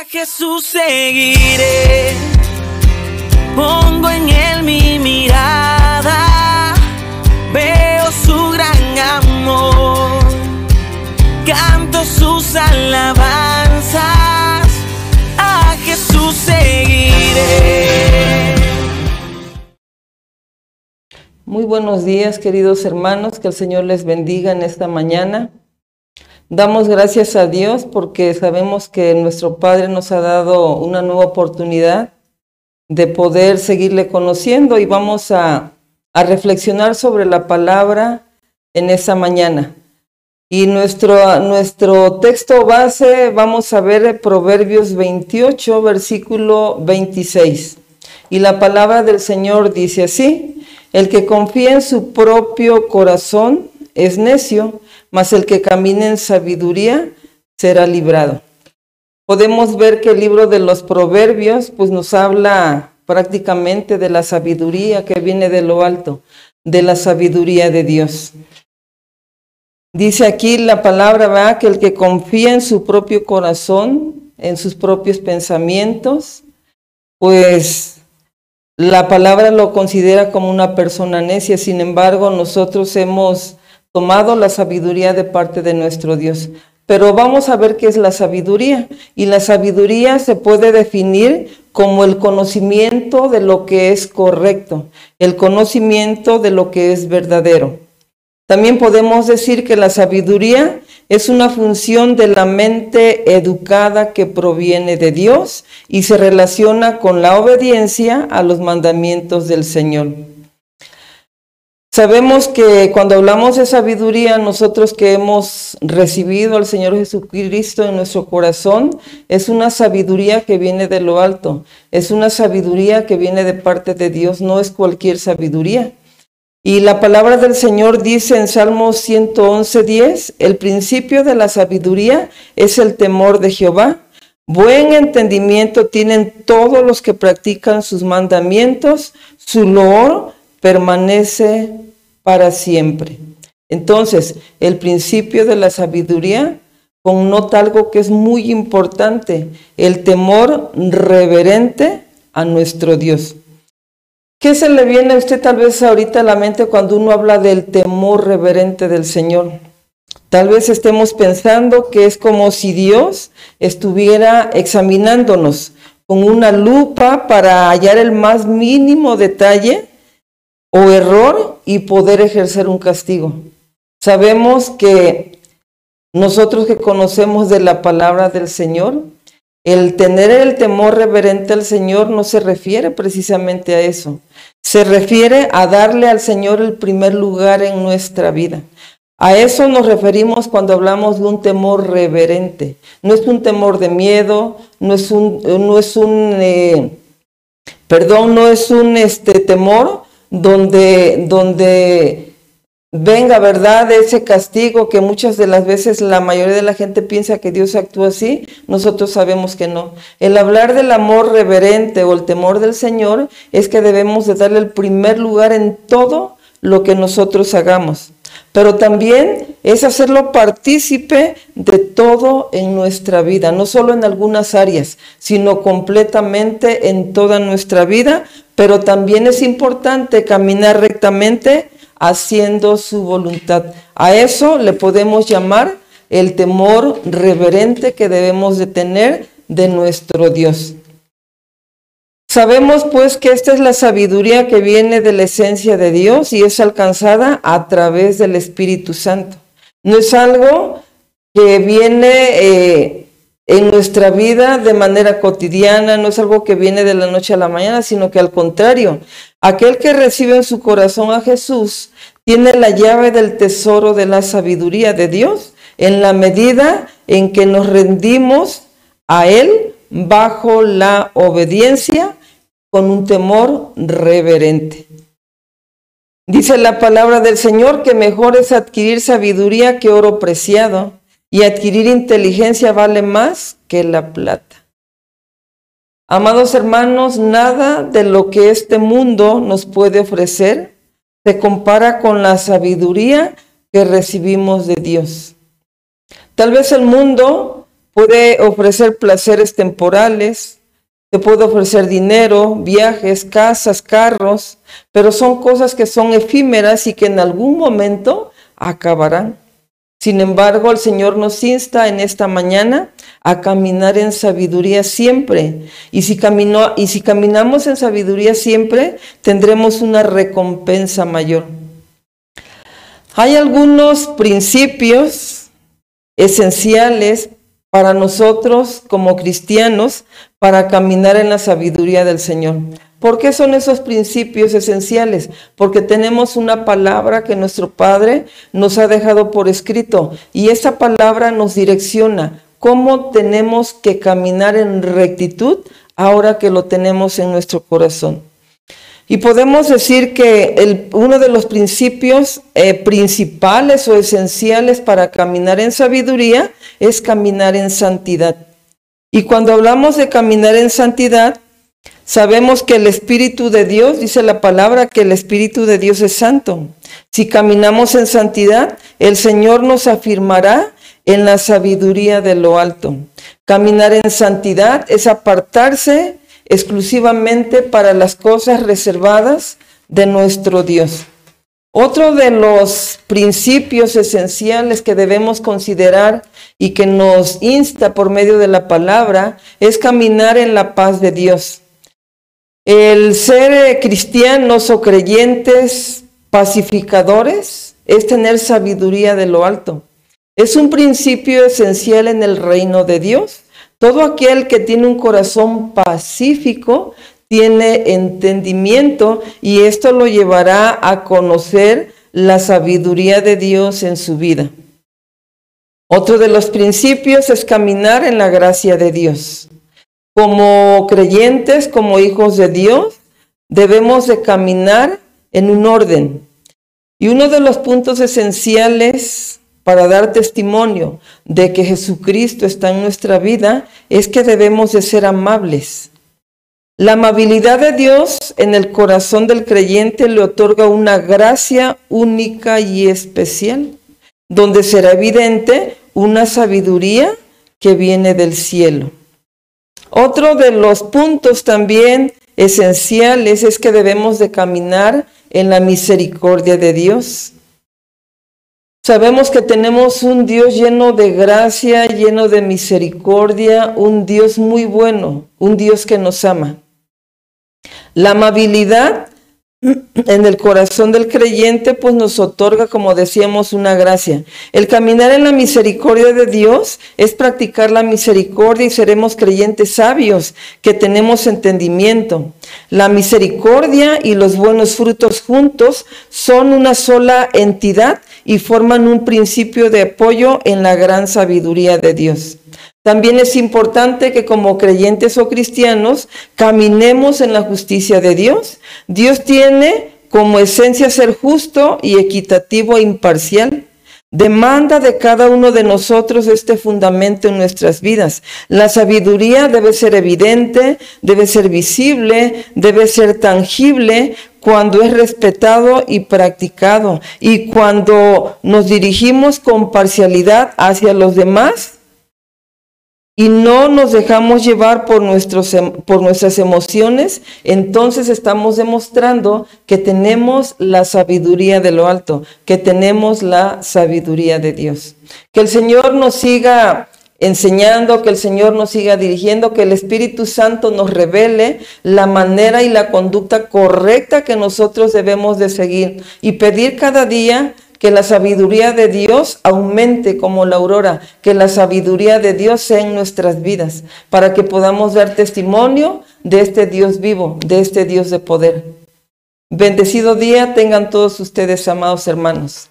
A Jesús seguiré, pongo en él mi mirada, veo su gran amor, canto sus alabanzas, a Jesús seguiré. Muy buenos días, queridos hermanos, que el Señor les bendiga en esta mañana. Damos gracias a Dios porque sabemos que nuestro Padre nos ha dado una nueva oportunidad de poder seguirle conociendo y vamos a, a reflexionar sobre la palabra en esta mañana. Y nuestro, nuestro texto base, vamos a ver Proverbios 28, versículo 26. Y la palabra del Señor dice así, el que confía en su propio corazón es necio, mas el que camine en sabiduría será librado. Podemos ver que el libro de los proverbios pues nos habla prácticamente de la sabiduría que viene de lo alto, de la sabiduría de Dios. Dice aquí la palabra, va que el que confía en su propio corazón, en sus propios pensamientos, pues la palabra lo considera como una persona necia. Sin embargo, nosotros hemos tomado la sabiduría de parte de nuestro Dios. Pero vamos a ver qué es la sabiduría. Y la sabiduría se puede definir como el conocimiento de lo que es correcto, el conocimiento de lo que es verdadero. También podemos decir que la sabiduría es una función de la mente educada que proviene de Dios y se relaciona con la obediencia a los mandamientos del Señor. Sabemos que cuando hablamos de sabiduría, nosotros que hemos recibido al Señor Jesucristo en nuestro corazón, es una sabiduría que viene de lo alto, es una sabiduría que viene de parte de Dios, no es cualquier sabiduría. Y la palabra del Señor dice en Salmos 111, el principio de la sabiduría es el temor de Jehová. Buen entendimiento tienen todos los que practican sus mandamientos, su loor permanece para siempre. Entonces, el principio de la sabiduría connota algo que es muy importante, el temor reverente a nuestro Dios. ¿Qué se le viene a usted tal vez ahorita a la mente cuando uno habla del temor reverente del Señor? Tal vez estemos pensando que es como si Dios estuviera examinándonos con una lupa para hallar el más mínimo detalle o error y poder ejercer un castigo. Sabemos que nosotros que conocemos de la palabra del Señor, el tener el temor reverente al Señor no se refiere precisamente a eso. Se refiere a darle al Señor el primer lugar en nuestra vida. A eso nos referimos cuando hablamos de un temor reverente. No es un temor de miedo, no es un, no es un eh, perdón, no es un este, temor donde, donde venga, ¿verdad?, ese castigo que muchas de las veces la mayoría de la gente piensa que Dios actúa así, nosotros sabemos que no. El hablar del amor reverente o el temor del Señor es que debemos de darle el primer lugar en todo lo que nosotros hagamos. Pero también es hacerlo partícipe de todo en nuestra vida, no solo en algunas áreas, sino completamente en toda nuestra vida, pero también es importante caminar rectamente haciendo su voluntad. A eso le podemos llamar el temor reverente que debemos de tener de nuestro Dios. Sabemos pues que esta es la sabiduría que viene de la esencia de Dios y es alcanzada a través del Espíritu Santo. No es algo que viene eh, en nuestra vida de manera cotidiana, no es algo que viene de la noche a la mañana, sino que al contrario, aquel que recibe en su corazón a Jesús tiene la llave del tesoro de la sabiduría de Dios en la medida en que nos rendimos a Él bajo la obediencia con un temor reverente. Dice la palabra del Señor que mejor es adquirir sabiduría que oro preciado y adquirir inteligencia vale más que la plata. Amados hermanos, nada de lo que este mundo nos puede ofrecer se compara con la sabiduría que recibimos de Dios. Tal vez el mundo puede ofrecer placeres temporales, te puede ofrecer dinero, viajes, casas, carros, pero son cosas que son efímeras y que en algún momento acabarán. Sin embargo, el Señor nos insta en esta mañana a caminar en sabiduría siempre. Y si, y si caminamos en sabiduría siempre, tendremos una recompensa mayor. Hay algunos principios esenciales para nosotros como cristianos para caminar en la sabiduría del Señor. ¿Por qué son esos principios esenciales? Porque tenemos una palabra que nuestro Padre nos ha dejado por escrito y esa palabra nos direcciona cómo tenemos que caminar en rectitud ahora que lo tenemos en nuestro corazón. Y podemos decir que uno de los principios eh, principales o esenciales para caminar en sabiduría es caminar en santidad. Y cuando hablamos de caminar en santidad, sabemos que el Espíritu de Dios, dice la palabra, que el Espíritu de Dios es santo. Si caminamos en santidad, el Señor nos afirmará en la sabiduría de lo alto. Caminar en santidad es apartarse exclusivamente para las cosas reservadas de nuestro Dios. Otro de los principios esenciales que debemos considerar y que nos insta por medio de la palabra es caminar en la paz de Dios. El ser cristianos o creyentes pacificadores es tener sabiduría de lo alto. Es un principio esencial en el reino de Dios. Todo aquel que tiene un corazón pacífico tiene entendimiento y esto lo llevará a conocer la sabiduría de Dios en su vida. Otro de los principios es caminar en la gracia de Dios. Como creyentes, como hijos de Dios, debemos de caminar en un orden. Y uno de los puntos esenciales para dar testimonio de que Jesucristo está en nuestra vida es que debemos de ser amables. La amabilidad de Dios en el corazón del creyente le otorga una gracia única y especial, donde será evidente una sabiduría que viene del cielo. Otro de los puntos también esenciales es que debemos de caminar en la misericordia de Dios. Sabemos que tenemos un Dios lleno de gracia, lleno de misericordia, un Dios muy bueno, un Dios que nos ama. La amabilidad en el corazón del creyente pues nos otorga, como decíamos, una gracia. El caminar en la misericordia de Dios es practicar la misericordia y seremos creyentes sabios que tenemos entendimiento. La misericordia y los buenos frutos juntos son una sola entidad y forman un principio de apoyo en la gran sabiduría de Dios. También es importante que como creyentes o cristianos caminemos en la justicia de Dios. Dios tiene como esencia ser justo y equitativo e imparcial. Demanda de cada uno de nosotros este fundamento en nuestras vidas. La sabiduría debe ser evidente, debe ser visible, debe ser tangible cuando es respetado y practicado y cuando nos dirigimos con parcialidad hacia los demás y no nos dejamos llevar por, nuestros, em, por nuestras emociones, entonces estamos demostrando que tenemos la sabiduría de lo alto, que tenemos la sabiduría de Dios. Que el Señor nos siga enseñando, que el Señor nos siga dirigiendo, que el Espíritu Santo nos revele la manera y la conducta correcta que nosotros debemos de seguir y pedir cada día que la sabiduría de Dios aumente como la aurora, que la sabiduría de Dios sea en nuestras vidas, para que podamos dar testimonio de este Dios vivo, de este Dios de poder. Bendecido día tengan todos ustedes, amados hermanos.